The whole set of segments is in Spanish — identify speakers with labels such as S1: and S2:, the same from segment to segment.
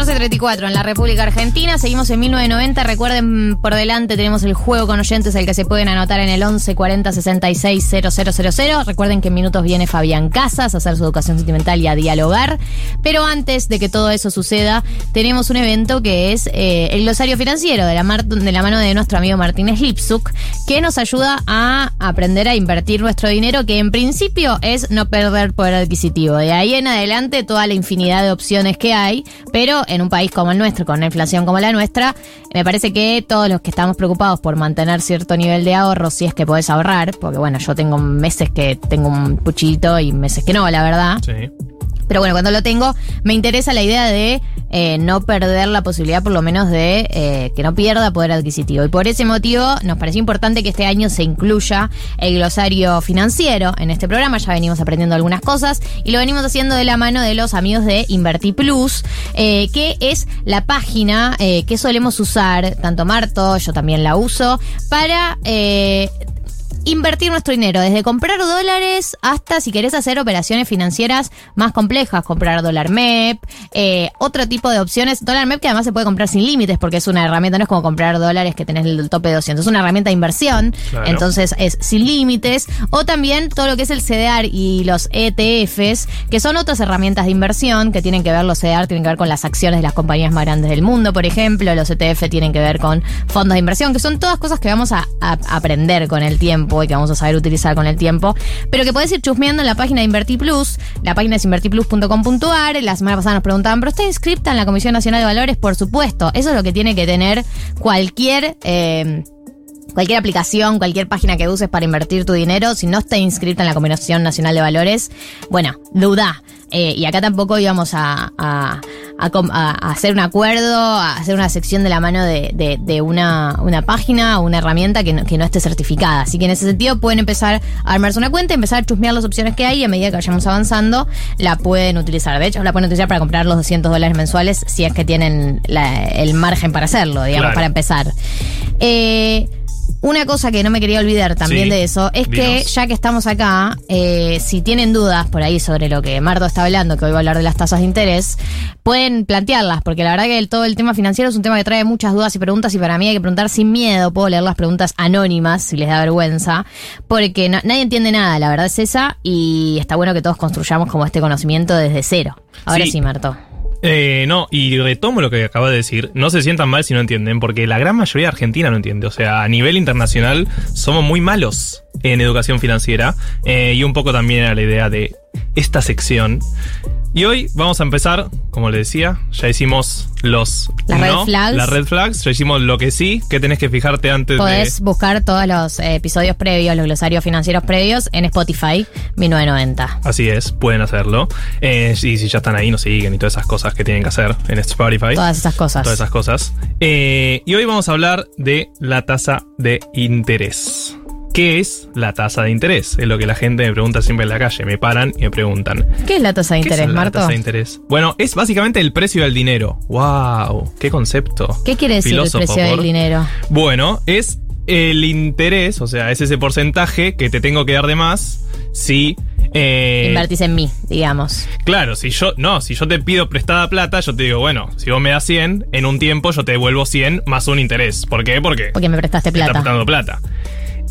S1: 14.34 en la República Argentina. Seguimos en 1990. Recuerden, por delante tenemos el juego con oyentes, el que se pueden anotar en el 11 40 66 000. Recuerden que en minutos viene Fabián Casas a hacer su educación sentimental y a dialogar. Pero antes de que todo eso suceda, tenemos un evento que es eh, el glosario financiero de la, de la mano de nuestro amigo Martínez Lipsuk, que nos ayuda a aprender a invertir nuestro dinero, que en principio es no perder poder adquisitivo. De ahí en adelante, toda la infinidad de opciones que hay, pero en un país como el nuestro, con una inflación como la nuestra, me parece que todos los que estamos preocupados por mantener cierto nivel de ahorro, si es que podés ahorrar, porque bueno, yo tengo meses que tengo un puchito y meses que no, la verdad. Sí. Pero bueno, cuando lo tengo, me interesa la idea de eh, no perder la posibilidad, por lo menos, de eh, que no pierda poder adquisitivo. Y por ese motivo, nos pareció importante que este año se incluya el glosario financiero en este programa. Ya venimos aprendiendo algunas cosas y lo venimos haciendo de la mano de los amigos de Inverti Plus, eh, que es la página que solemos usar, tanto Marto, yo también la uso, para invertir nuestro dinero, desde comprar dólares hasta si querés hacer operaciones financieras más complejas, comprar dólar MEP, eh, otro tipo de opciones. Dólar MEP que además se puede comprar sin límites porque es una herramienta, no es como comprar dólares que tenés el tope de 200, es una herramienta de inversión, entonces es sin límites. O también todo lo que es el CDR y los ETFs, que son otras herramientas de inversión que tienen que ver, los CDR tienen que ver con las acciones de las compañías más grandes del mundo, por ejemplo, los ETF tienen que ver con fondos de inversión, que son todas cosas que vamos a aprender con el tiempo y que vamos a saber utilizar con el tiempo, pero que podés ir chusmeando en la página de InvertiPlus. La página es invertiplus.com.ar. La semana pasada nos preguntaban, ¿pero está inscripta en la Comisión Nacional de Valores? Por supuesto. Eso es lo que tiene que tener cualquier... Eh, cualquier aplicación, cualquier página que uses para invertir tu dinero, si no está inscrita en la Comisión Nacional de Valores, bueno, duda. Eh, y acá tampoco íbamos a, hacer un acuerdo, a hacer una sección de la mano de, una, una, página o una herramienta que no, que no, esté certificada. Así que en ese sentido pueden empezar a armarse una cuenta, empezar a chusmear las opciones que hay y a medida que vayamos avanzando la pueden utilizar. De hecho, la pueden utilizar para comprar los 200 dólares mensuales si es que tienen el margen para hacerlo, digamos, para empezar. Eh, una cosa que no me quería olvidar también de eso es que ya que estamos acá, eh, si tienen dudas por ahí sobre lo que Marto está hablando, que hoy va a hablar de las tasas de interés, pueden plantearlas, porque la verdad que todo el tema financiero es un tema que trae muchas dudas y preguntas y para mí hay que preguntar sin miedo, puedo leer las preguntas anónimas si les da vergüenza, porque nadie entiende nada, la verdad es esa y está bueno que todos construyamos como este conocimiento desde cero. Ahora sí Marto.
S2: Eh, no, y retomo lo que acaba de decir. No se sientan mal si no entienden, porque la gran mayoría de Argentina no entiende. O sea, a nivel internacional somos muy malos en educación financiera. Eh, y un poco también a la idea de esta sección. Y hoy vamos a empezar, como le decía, ya hicimos los
S1: las red flags.
S2: Las red flags, ya hicimos lo que sí, que tenés que fijarte antes
S1: Podés buscar todos los eh, episodios previos, los glosarios financieros previos en Spotify 1990.
S2: Así es, pueden hacerlo. Eh, y si ya están ahí, nos siguen y todas esas cosas que tienen que hacer en Spotify.
S1: Todas esas cosas.
S2: Todas esas cosas. Eh, y hoy vamos a hablar de la tasa de interés. ¿Qué es la tasa de interés? Es lo que la gente me pregunta siempre en la calle. Me paran y me preguntan.
S1: ¿Qué es la tasa de interés, Marto? La
S2: tasa de interés. Bueno, es básicamente el precio del dinero. ¡Wow! ¡Qué concepto!
S1: ¿Qué quiere decir el precio del dinero?
S2: Bueno, es el interés, o sea, es ese porcentaje que te tengo que dar de más si
S1: eh, Invertís en mí, digamos.
S2: Claro, si yo, no, si yo te pido prestada plata, yo te digo, bueno, si vos me das 100, en un tiempo yo te devuelvo 100 más un interés. ¿Por qué? Porque,
S1: Porque me prestaste plata.
S2: Estás prestando plata.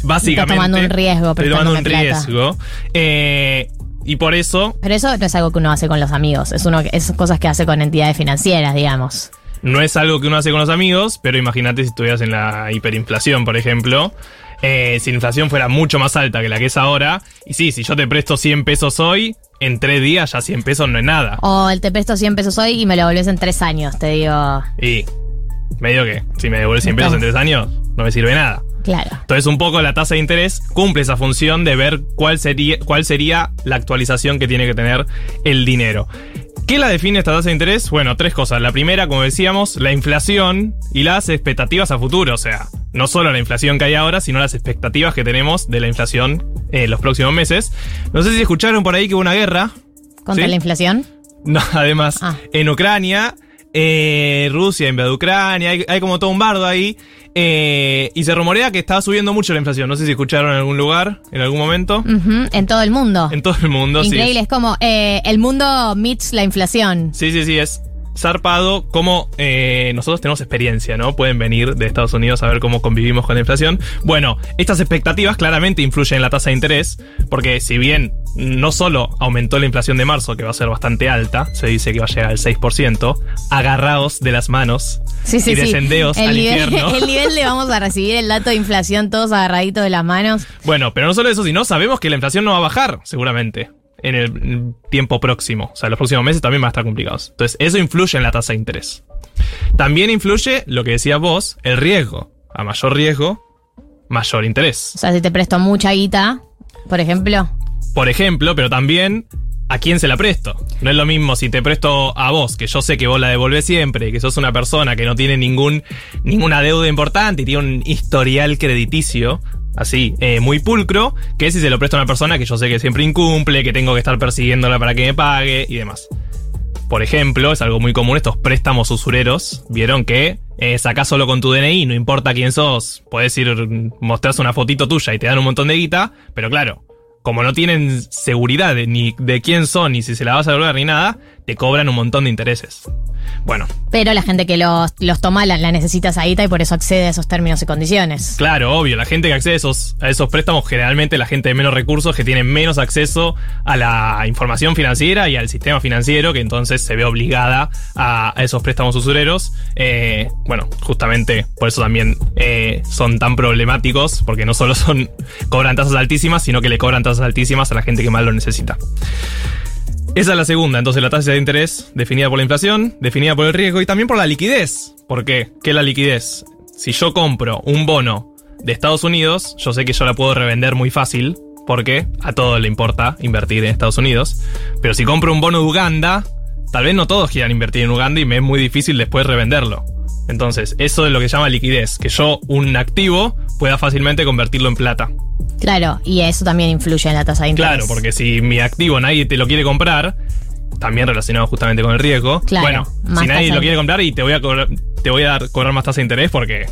S2: Básicamente.
S1: tomando un riesgo,
S2: Estoy tomando un riesgo. Eh, y por eso.
S1: Pero eso no es algo que uno hace con los amigos. Es, uno, es cosas que hace con entidades financieras, digamos.
S2: No es algo que uno hace con los amigos, pero imagínate si estuvieras en la hiperinflación, por ejemplo. Eh, si la inflación fuera mucho más alta que la que es ahora. Y sí, si yo te presto 100 pesos hoy, en tres días ya 100 pesos no es nada.
S1: O el te presto 100 pesos hoy y me lo volvés en tres años, te digo.
S2: Y medio que, si me devuelves 100 pesos en tres años, no me sirve nada.
S1: Claro.
S2: Entonces, un poco la tasa de interés cumple esa función de ver cuál sería, cuál sería la actualización que tiene que tener el dinero. ¿Qué la define esta tasa de interés? Bueno, tres cosas. La primera, como decíamos, la inflación y las expectativas a futuro. O sea, no solo la inflación que hay ahora, sino las expectativas que tenemos de la inflación en los próximos meses. No sé si escucharon por ahí que hubo una guerra.
S1: ¿Contra la inflación?
S2: No, además, ah. en Ucrania eh, Rusia invade Ucrania, hay, como todo un bardo ahí. Eh, y se rumorea que estaba subiendo mucho la inflación. No sé si escucharon en algún lugar, en algún momento.
S1: En todo el mundo.
S2: En todo el mundo,
S1: Increíble, es como eh, el mundo meets la inflación.
S2: Sí, sí, sí, es zarpado cómo eh, nosotros tenemos experiencia, ¿no? Pueden venir de Estados Unidos a ver cómo convivimos con la inflación. Bueno, estas expectativas claramente influyen en la tasa de interés, porque si bien no solo aumentó la inflación de marzo, que va a ser bastante alta, se dice que va a llegar al 6%, agarrados de las manos
S1: Sí, sí,
S2: y
S1: sí.
S2: descendeos
S1: el
S2: al
S1: nivel,
S2: infierno.
S1: El nivel de vamos a recibir el dato de inflación todos agarraditos de las manos.
S2: Bueno, pero no solo eso, sino sabemos que la inflación no va a bajar, seguramente, en el tiempo próximo. O sea, los próximos meses también van a estar complicados. Entonces, eso influye en la tasa de interés. También influye, lo que decías vos, el riesgo. A mayor riesgo, mayor interés.
S1: O sea, si te presto mucha guita, por ejemplo.
S2: Por ejemplo, pero también a quién se la presto. No es lo mismo si te presto a vos, que yo sé que vos la devolvés siempre, que sos una persona que no tiene ningún, ninguna deuda importante y tiene un historial crediticio, así, eh, muy pulcro, que si se lo presto a una persona que yo sé que siempre incumple, que tengo que estar persiguiéndola para que me pague y demás. Por ejemplo, es algo muy común estos préstamos usureros. Vieron que eh, sacás solo con tu DNI, no importa quién sos, podés ir, mostrás una fotito tuya y te dan un montón de guita, pero claro, como no tienen seguridad de, ni de quién son, ni si se la vas a devolver, ni nada, te cobran un montón de intereses. Bueno,
S1: Pero la gente que los, los toma la, la necesita esa guita y por eso accede a esos términos y condiciones.
S2: claro, obvio, la gente que accede a esos, a esos préstamos, generalmente la gente de menos recursos, que tiene menos acceso a la información financiera y al sistema financiero, que entonces se ve obligada a, a esos préstamos usureros. Eh, bueno, justamente por eso también eh, son tan problemáticos, porque no solo son cobran tasas altísimas, sino que le cobran tasas altísimas a la gente que más lo necesita. Esa es la segunda, entonces la tasa de interés definida por la inflación, definida por el riesgo y también por la liquidez. ¿Por qué? ¿Qué es la liquidez? Si yo compro un bono de Estados Unidos, yo sé que yo la puedo revender muy fácil, porque a todos le importa invertir en Estados Unidos. Pero si compro un bono de Uganda, tal vez no todos quieran invertir en Uganda y me es muy difícil después revenderlo. Entonces, eso es lo que se llama liquidez, que yo un activo pueda fácilmente convertirlo en plata.
S1: Claro, y eso también influye en la tasa de interés.
S2: Claro, porque si mi activo nadie te lo quiere comprar, también relacionado justamente con el riesgo.
S1: Claro,
S2: bueno, si nadie lo quiere comprar y te voy a cobrar, te voy a dar, cobrar más tasa de interés porque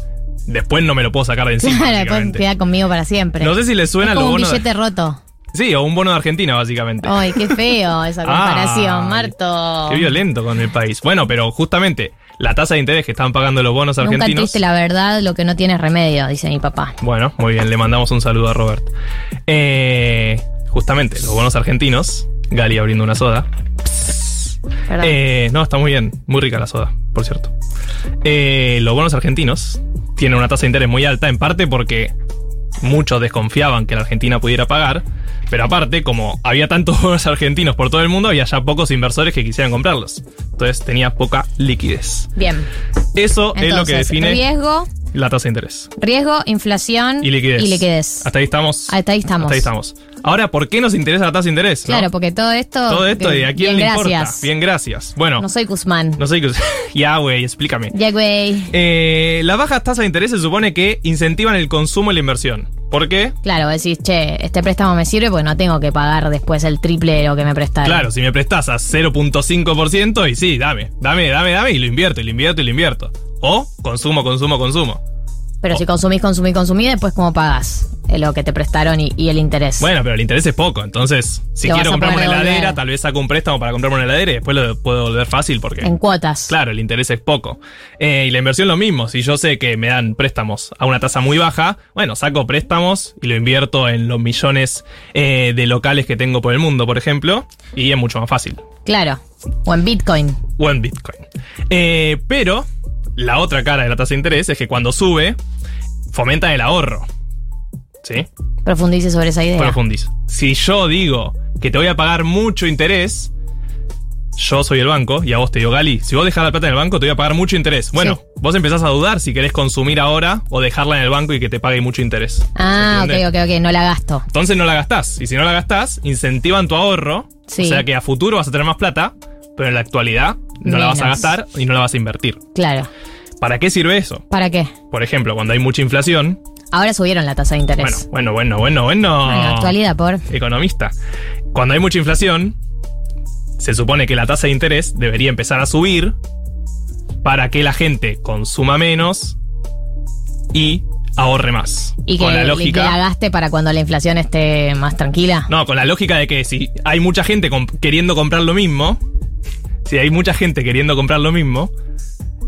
S2: después no me lo puedo sacar de encima.
S1: Claro, después queda conmigo para siempre.
S2: No sé si les suena
S1: es como un
S2: bonos.
S1: billete roto.
S2: Sí, o un bono de Argentina, básicamente.
S1: Ay, qué feo esa comparación, Marto.
S2: Qué violento con el país. Bueno, pero justamente la tasa de interés que están pagando los bonos
S1: Nunca
S2: argentinos.
S1: triste la verdad, lo que no tiene remedio, dice mi papá.
S2: Bueno, muy bien, le mandamos un saludo a Robert. Eh, justamente, los bonos argentinos. Gali abriendo una soda. Eh, no, está muy bien. Muy rica la soda, por cierto. Eh, los bonos argentinos tienen una tasa de interés muy alta, en parte porque muchos desconfiaban que la Argentina pudiera pagar. Pero aparte, como había tantos bonos argentinos por todo el mundo, había ya pocos inversores que quisieran comprarlos. Entonces tenía poca liquidez.
S1: Bien.
S2: Eso es lo que define
S1: riesgo,
S2: la tasa de interés.
S1: riesgo, inflación
S2: Y liquidez.
S1: Y liquidez.
S2: Hasta ahí estamos.
S1: Hasta ahí estamos.
S2: Hasta ahí estamos. Ahora, ¿por qué nos interesa la tasa de interés? no?
S1: Claro, porque todo esto.
S2: Todo esto, ¿y a quién
S1: bien,
S2: le
S1: gracias.
S2: importa? Bien, gracias. Bueno,
S1: No soy Guzmán.
S2: no sé qué. ya, güey, explícame.
S1: Ya, güey.
S2: Eh, las bajas tasas de interés se supone que incentivan el consumo y la inversión. ¿Por qué?
S1: Claro, decís, che, este préstamo me sirve porque no tengo que pagar después el triple de lo que me prestaron.
S2: Claro, si me prestás a 0.5% y sí, dame, dame, dame, dame y lo invierto, y lo invierto y lo invierto. O consumo, consumo, consumo.
S1: Pero si consumís, consumís, consumís, después cómo pagas Eh, lo que te prestaron y, y el interés.
S2: Bueno, pero el interés es poco, entonces si
S1: Lo vas
S2: quiero
S1: a
S2: comprarme una
S1: poder
S2: heladera,
S1: devolver.
S2: tal vez saco un préstamo para comprarme una heladera y después lo puedo volver fácil porque...
S1: en cuotas.
S2: Claro, el interés es poco. Eh, y la inversión lo mismo. Si yo sé que me dan préstamos a una tasa muy baja, bueno, saco préstamos y lo invierto en los millones eh, de locales que tengo por el mundo, por ejemplo, y es mucho más fácil.
S1: Claro. O en Bitcoin.
S2: O en Bitcoin. Eh, pero la otra cara de la tasa de interés es que cuando sube, fomenta el ahorro. ¿Sí?
S1: Profundice sobre esa idea.
S2: Profundizo. Si yo digo que te voy a pagar mucho interés, yo soy el banco y a vos te digo, Gali, si vos dejás la plata en el banco, te voy a pagar mucho interés. Bueno,
S1: Sí.
S2: vos empezás a dudar si querés consumir ahora o dejarla en el banco y que te pague mucho interés.
S1: ah,
S2: ¿Se
S1: ok, ok, ok, no la gasto.
S2: Entonces no la gastás. Y si no la gastás, incentivan tu ahorro.
S1: Sí.
S2: O sea que a futuro vas a tener más plata, pero en la actualidad no la vas a gastar y no la vas a invertir.
S1: Claro.
S2: ¿Para qué sirve eso?
S1: ¿Para qué?
S2: Por ejemplo, cuando hay mucha inflación.
S1: Ahora subieron la tasa de
S2: Bueno,
S1: interés.
S2: bueno, bueno, bueno, bueno.
S1: En la actualidad, por.
S2: economista. Cuando hay mucha inflación, se supone que la tasa de interés debería empezar a subir para que la gente consuma menos y ahorre más.
S1: Y que,
S2: con la
S1: y que
S2: lógica.
S1: la gaste para cuando la inflación esté más tranquila.
S2: no, con la lógica de que si hay mucha gente queriendo comprar lo mismo, si hay mucha gente queriendo comprar lo mismo,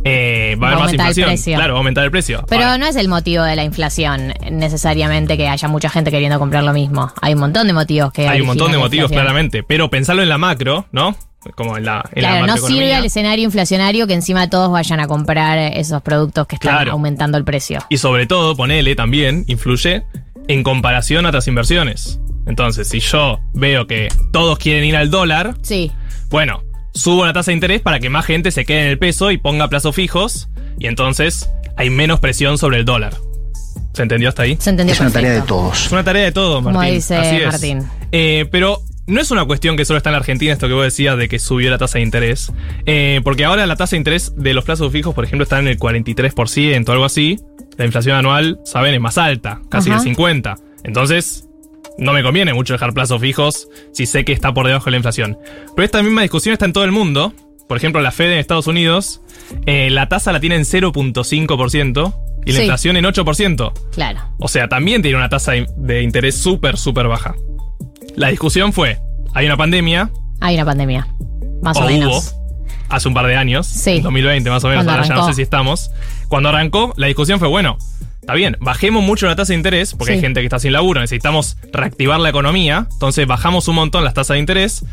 S2: eh, va a haber más
S1: el
S2: inflación. Claro, va a aumentar el precio.
S1: Pero
S2: Ahora,
S1: no es el motivo de la inflación necesariamente que haya mucha gente queriendo comprar lo mismo. Hay un montón de motivos que
S2: hay un montón de motivos, claramente. Pero pensarlo en la macro, ¿no? Como en la, en la
S1: Claro, no sirve al escenario inflacionario que encima todos vayan a comprar esos productos que están
S2: Claro.
S1: aumentando el precio.
S2: Y sobre todo, ponele también, influye en comparación a otras inversiones. Entonces, si yo veo que todos quieren ir al dólar,
S1: Sí,
S2: bueno, subo la tasa de interés para que más gente se quede en el peso y ponga plazos fijos. Y entonces hay menos presión sobre el dólar. ¿Se entendió hasta ahí?
S1: se entendió
S3: Es una tarea de todos.
S2: Es una tarea de todo,
S1: Como
S2: Martín.
S1: dice
S2: Así es.
S1: Martín.
S2: Eh, pero no es una cuestión que solo está en la Argentina, esto que vos decías de que subió la tasa de interés. Eh, porque ahora la tasa de interés de los plazos fijos, por ejemplo, está en el 43% o algo así. La inflación anual, saben, es más alta, casi
S1: Ajá.
S2: el 50%. Entonces, no me conviene mucho dejar plazos fijos si sé que está por debajo de la inflación. Pero esta misma discusión está en todo el mundo. Por ejemplo, la Fed en Estados Unidos, eh, la tasa la tiene en 0.5% y la
S1: Sí.
S2: inflación en 8%.
S1: Claro.
S2: O sea, también tiene una tasa de- interés súper, súper baja. La discusión fue, hay una pandemia,
S1: Hay una pandemia. Más o,
S2: o
S1: menos.
S2: hubo, hace un par de años,
S1: Sí.
S2: en 2020 más o menos,
S1: Cuando
S2: ahora ya no
S1: arrancó.
S2: sé si estamos. Cuando arrancó, la discusión fue, bueno, está bien, bajemos mucho la tasa de interés, porque
S1: Sí.
S2: hay gente que está sin laburo, necesitamos reactivar la economía, entonces bajamos un montón las tasas de interés.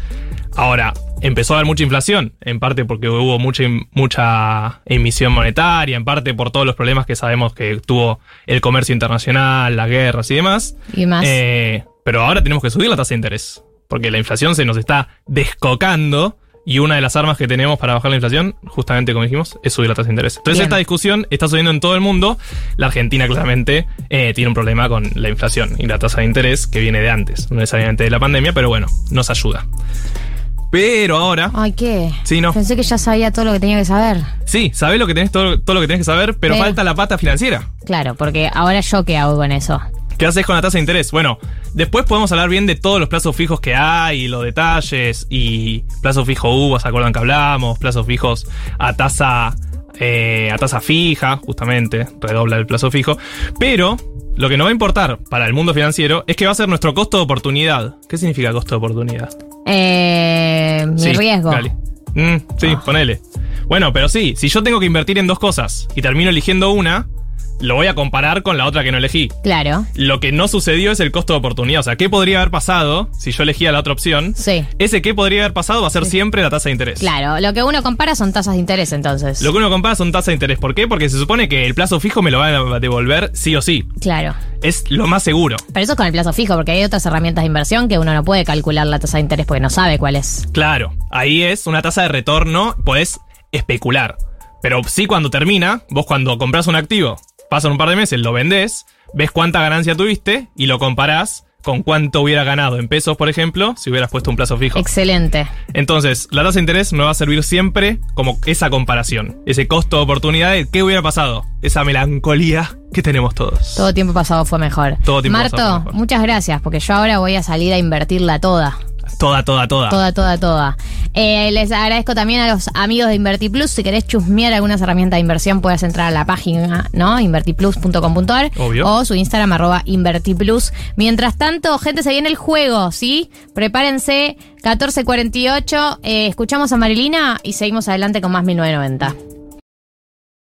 S2: Ahora, empezó a haber mucha inflación, en parte porque hubo mucha, mucha emisión monetaria, en parte por todos los problemas que sabemos que tuvo el comercio internacional, las guerras y demás.
S1: Y más.
S2: Eh, pero ahora tenemos que subir la tasa de interés. Porque la inflación se nos está descocando. Y una de las armas que tenemos para bajar la inflación, justamente como dijimos, es subir la tasa de interés. Entonces
S1: Bien.
S2: esta discusión está subiendo en todo el mundo. La Argentina claramente eh, tiene un problema con la inflación y la tasa de interés que viene de antes, no necesariamente de la pandemia, pero bueno, nos ayuda. Pero ahora,
S1: Ay, ¿qué?
S2: Sí, no.
S1: Pensé que ya sabía todo lo que tenía que saber.
S2: sí, sabés lo que tenés, todo, todo lo que tenés que saber, pero
S1: Pero-
S2: falta la pata financiera.
S1: Claro, porque ahora yo qué hago con eso.
S2: ¿Qué haces con la tasa de interés? Bueno, después podemos hablar bien de todos los plazos fijos que hay, y los detalles, y plazo fijo UVA, ¿se acuerdan que hablamos? Plazos fijos a tasa, eh, a tasa fija, justamente, redobla el plazo fijo. Pero lo que nos va a importar para el mundo financiero es que va a ser nuestro costo de oportunidad. ¿Qué significa costo de oportunidad?
S1: Eh, mi
S2: Sí,
S1: riesgo.
S2: Mm, sí,
S1: Ah.
S2: ponele. Bueno, pero sí, si yo tengo que invertir en dos cosas y termino eligiendo una, lo voy a comparar con la otra que no elegí.
S1: Claro.
S2: Lo que no sucedió es el costo de oportunidad. O sea, ¿qué podría haber pasado si yo elegía la otra opción?
S1: Sí.
S2: Ese qué podría haber pasado va a ser siempre la tasa de interés.
S1: Claro. Lo que uno compara son tasas de interés entonces.
S2: Lo que uno compara son tasas de interés. ¿Por qué? Porque se supone que el plazo fijo me lo va a devolver sí o sí.
S1: Claro.
S2: Es lo más seguro.
S1: Pero eso es con el plazo fijo, porque hay otras herramientas de inversión que uno no puede calcular la tasa de interés porque no sabe cuál es.
S2: Claro, ahí es una tasa de retorno, podés especular. Pero sí cuando termina, vos cuando compras un activo, pasan un par de meses, lo vendés, ves cuánta ganancia tuviste y lo comparás con cuánto hubiera ganado en pesos, por ejemplo, si hubieras puesto un plazo fijo.
S1: Excelente.
S2: Entonces, la tasa de interés me va a servir siempre como esa comparación, ese costo de oportunidad de qué hubiera pasado, esa melancolía que tenemos todos.
S1: Todo tiempo pasado fue mejor.
S2: Todo tiempo
S1: Marto,
S2: pasado fue mejor.
S1: muchas gracias, porque yo ahora voy a salir a invertirla toda.
S2: Toda, toda, toda.
S1: Toda, toda, toda. Eh, les agradezco también a los amigos de InvertiPlus. Si querés chusmear algunas herramientas de inversión, puedes entrar a la página, ¿no? invertiplus.com.ar o su Instagram, arroba InvertiPlus. Mientras tanto, gente, se viene el juego, ¿sí? Prepárense, 1448. Eh, escuchamos a Marilina y seguimos adelante con más 1990.